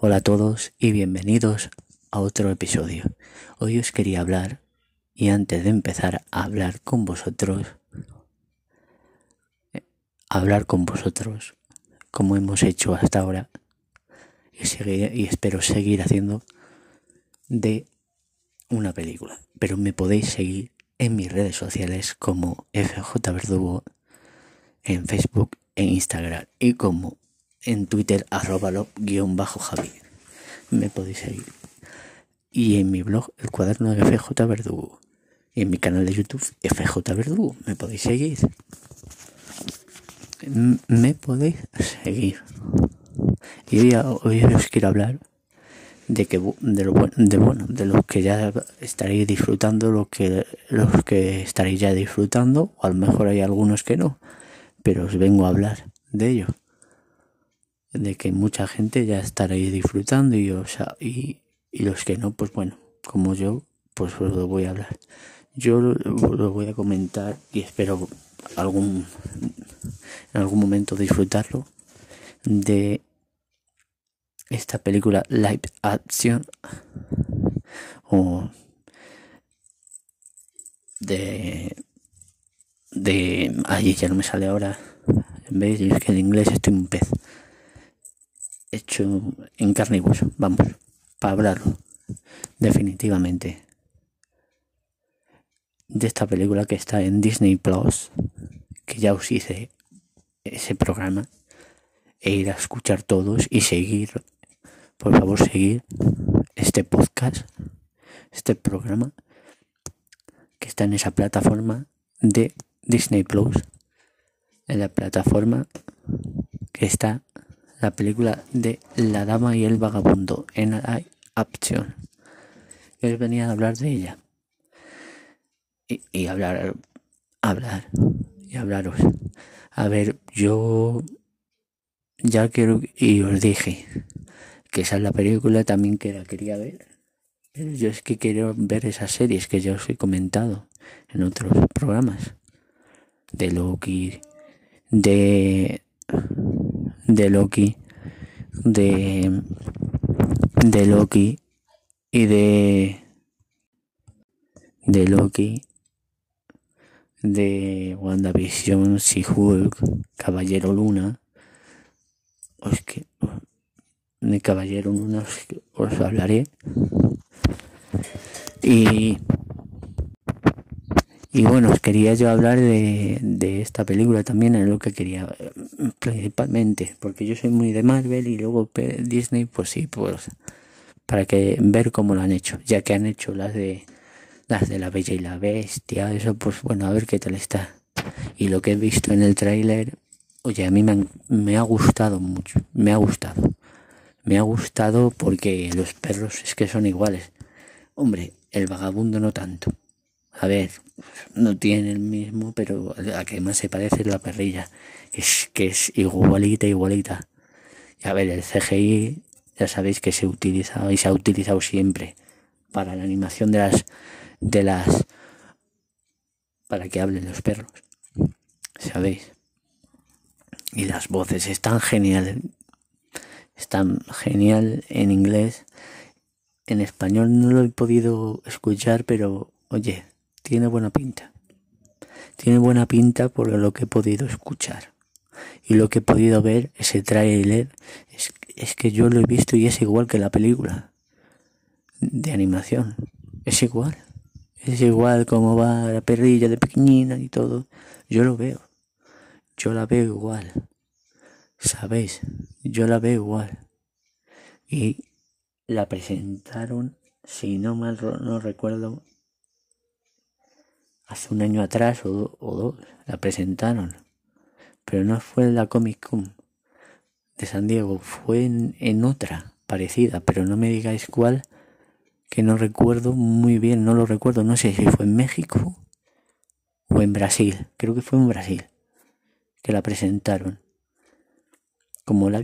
Hola a todos y bienvenidos a otro episodio. Hoy os quería hablar y antes de empezar a hablar con vosotros, eh, hablar con vosotros como hemos hecho hasta ahora y, espero seguir haciendo de una película. Pero me podéis seguir en mis redes sociales como FJ Verdugo en Facebook e Instagram y como en Twitter arroba guion bajo Javi. Me podéis seguir. Y en mi blog El Cuaderno de FJ Verdugo. Y en mi canal de YouTube FJ Verdugo. Me podéis seguir. Me podéis seguir. Y hoy, hoy os quiero hablar de que de lo de bueno de los que ya estaréis disfrutando los que los que estaréis ya disfrutando o a lo mejor hay algunos que no pero os vengo a hablar de ello de que mucha gente ya estaréis disfrutando y, y, y los que no pues bueno como yo pues os lo voy a hablar. Yo lo, voy a comentar y espero algún en algún momento disfrutarlo de esta película live action o de de allí ya no me sale ahora veis que en inglés estoy un pez hecho en carne y hueso vamos para hablarlo definitivamente de esta película que está en Disney Plus que ya os hice ese programa e ir a escuchar todos y seguir por favor seguir este podcast, este programa que está en esa plataforma de Disney Plus, en la plataforma que está la película de La Dama y el Vagabundo en la opción. Yo venía a hablar de ella y, y hablar, hablar y hablaros. A ver, yo ya quiero y os dije que esa es la película también que la quería ver. Pero yo es que quiero ver esas series que ya os he comentado en otros programas. De Loki, de. De Loki, de. de Loki y de. de Loki, de WandaVision, She-Hulk, Caballero Luna. Os que de caballero unos os hablaré y y bueno os quería yo hablar de, de esta película también es lo que quería principalmente porque yo soy muy de Marvel y luego Disney pues sí pues para que ver cómo lo han hecho ya que han hecho las de las de la Bella y la Bestia eso pues bueno a ver qué tal está y lo que he visto en el tráiler oye a mí me, me ha gustado mucho me ha gustado me ha gustado porque los perros es que son iguales. Hombre, el vagabundo no tanto. A ver, no tiene el mismo, pero a que más se parece es la perrilla. Es que es igualita, igualita. A ver, el CGI ya sabéis que se utiliza y se ha utilizado siempre para la animación de las de las para que hablen los perros. ¿Sabéis? Y las voces están geniales. Está genial en inglés. En español no lo he podido escuchar, pero oye, tiene buena pinta. Tiene buena pinta por lo que he podido escuchar. Y lo que he podido ver, ese trailer, es, es que yo lo he visto y es igual que la película de animación. Es igual. Es igual como va la perrilla de pequeñina y todo. Yo lo veo. Yo la veo igual. ¿Sabéis? Yo la veo igual. Y la presentaron, si no mal no recuerdo, hace un año atrás o, dos, la presentaron. Pero no fue en la Comic Con de San Diego, fue en, en otra parecida, pero no me digáis cuál, que no recuerdo muy bien, no lo recuerdo, no sé si fue en México o en Brasil, creo que fue en Brasil, que la presentaron como la,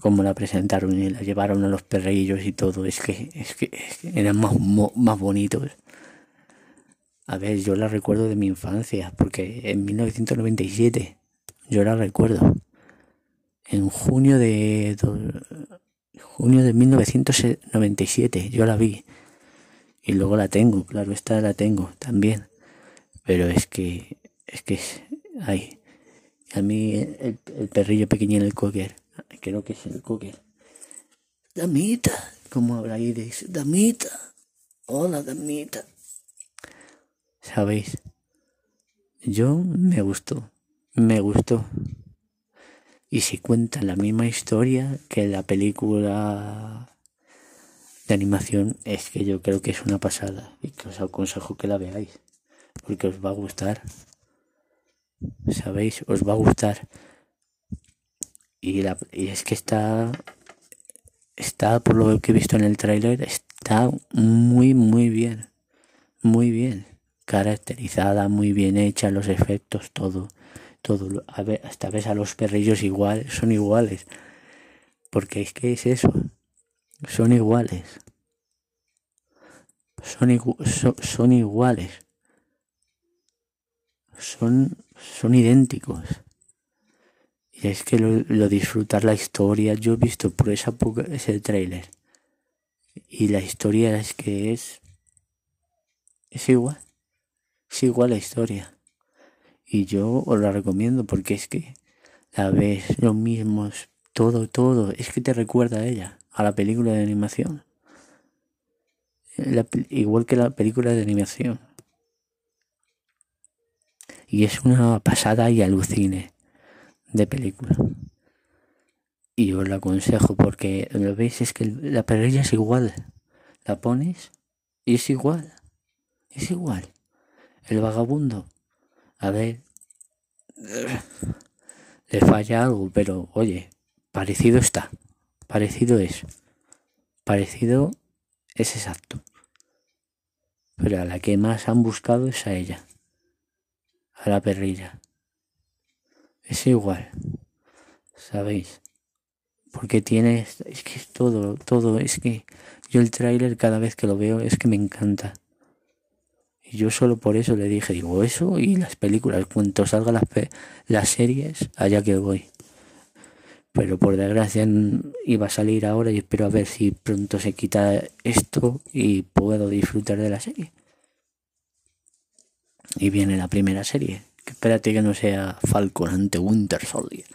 como la presentaron y la llevaron a los perrillos y todo, es que, es que, eran más, más bonitos. A ver, yo la recuerdo de mi infancia, porque en 1997 yo la recuerdo. En junio de junio de 1997, yo la vi. Y luego la tengo, claro, esta la tengo también. Pero es que, es que, ay, a mí el, perrillo pequeño en el cocker, creo que es el cocker. Damita, como habla Iris, Damita, hola Damita. ¿Sabéis? Yo me gustó, me gustó. Y si cuentan la misma historia que la película de animación, es que yo creo que es una pasada y que os aconsejo que la veáis, porque os va a gustar. ¿Sabéis? Os va a gustar. Y, la, y es que está, está, por lo que he visto en el tráiler, está muy, muy bien. Muy bien. Caracterizada, muy bien hecha, los efectos, todo todo, a hasta ves a los perrillos igual, son iguales. Porque es que es eso, son iguales. Son, son, iguales. Son, son idénticos. Y es que lo, disfrutar la historia, yo he visto por esa ese trailer. Y la historia es que es. Es igual. Es igual la historia. Y yo os la recomiendo porque es que la ves, lo mismo, todo, todo. Es que te recuerda a ella, a la película de animación. igual que la película de animación. Y es una pasada y alucine de película. Y os la aconsejo porque lo veis, es que la perrilla es igual. La pones y es igual. Es igual. El vagabundo a ver, le falla algo, pero oye, parecido está, parecido es, parecido es exacto. Pero a la que más han buscado es a ella, a la perrilla. Es igual, ¿sabéis? Porque tiene, es que es todo, todo, es que yo el tráiler cada vez que lo veo es que me encanta. Y yo solo por eso le dije, digo, eso y las películas, cuando salgan las, las series, allá que voy. Pero por desgracia iba a salir ahora y espero a ver si pronto se quita esto y puedo disfrutar de la serie. Y viene la primera serie. Que espérate que no sea Falcon ante Winter Soldier.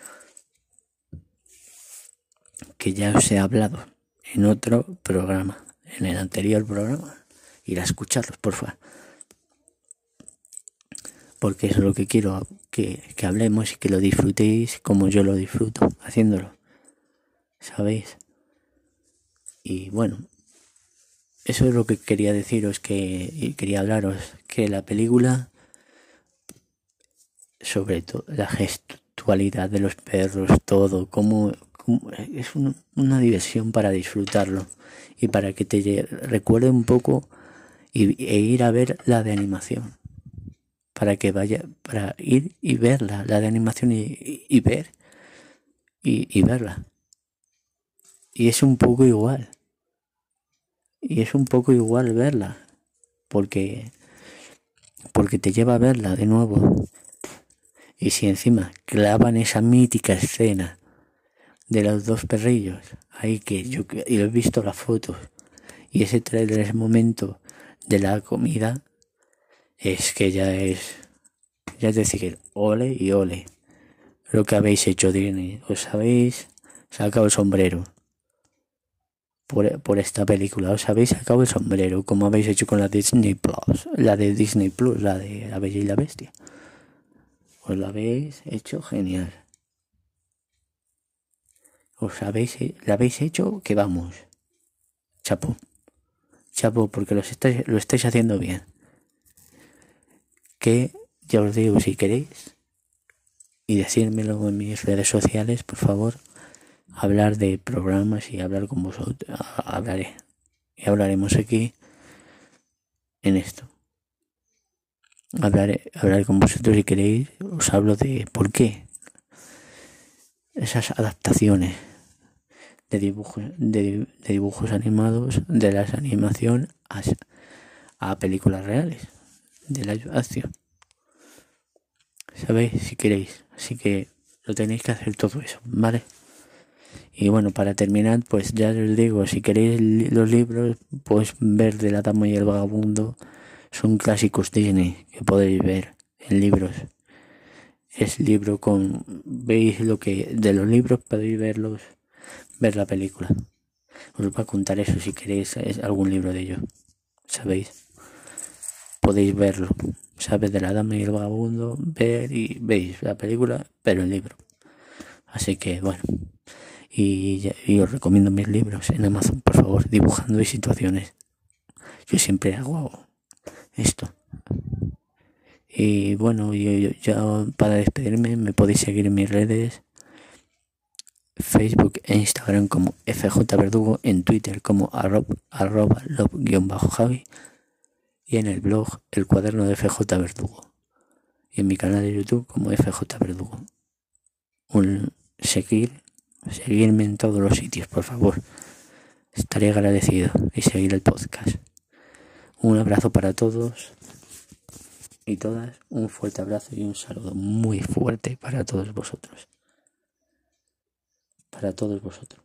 Que ya os he hablado en otro programa, en el anterior programa. Ir a escucharlos, por favor porque es lo que quiero que, hablemos y que lo disfrutéis como yo lo disfruto haciéndolo. ¿Sabéis? Y bueno, eso es lo que quería deciros que y quería hablaros que la película sobre todo la gestualidad de los perros, todo, como, es una diversión para disfrutarlo y para que te recuerde un poco y, e ir a ver la de animación para que vaya, para ir y verla, la de animación y, ver y, verla. Y es un poco igual. Y es un poco igual verla, porque porque te lleva a verla de nuevo. Y si encima clavan esa mítica escena de los dos perrillos, ahí que yo y he visto las fotos, y ese trailer, ese momento de la comida, es que ya es, ya es decir, ole y ole. Lo que habéis hecho, Disney, os habéis sacado el sombrero por, por esta película, os habéis sacado el sombrero, como habéis hecho con la Disney Plus, la de Disney Plus, la de La Bella y la Bestia. Os lo habéis hecho genial. Os habéis, la habéis hecho que vamos. Chapo. Chapo, porque lo estáis, lo estáis haciendo bien que ya os digo si queréis y decírmelo en mis redes sociales, por favor, hablar de programas y hablar con vosotros, hablaré y hablaremos aquí en esto. Hablaré, hablaré con vosotros si queréis, os hablo de por qué esas adaptaciones de dibujos, de, dibujos animados, de la animación a, a películas reales de la acción. ¿Sabéis? Si queréis. Así que lo tenéis que hacer todo eso, ¿vale? Y bueno, para terminar, pues ya les digo, si queréis los libros, pues ver de la dama y el vagabundo son clásicos Disney que podéis ver en libros. Es libro con veis lo que de los libros podéis verlos, ver la película. Os voy a contar eso si queréis algún libro de ellos. ¿Sabéis? Podéis verlo. ¿Sabes? De la dama y el vagabundo, ver y veis la película, pero el libro. Así que bueno. Y, os recomiendo mis libros en Amazon, por favor, dibujando y situaciones. Yo siempre hago esto. Y bueno, yo, ya para despedirme me podéis seguir en mis redes. Facebook e Instagram como FJ Verdugo, en Twitter como arroba, arroba javi y en el blog El Cuaderno de FJ Verdugo y en mi canal de YouTube como FJ Verdugo. Un seguir seguirme en todos los sitios, por favor. Estaré agradecido y seguir el podcast. Un abrazo para todos y todas. Un fuerte abrazo y un saludo muy fuerte para todos vosotros. Para todos vosotros.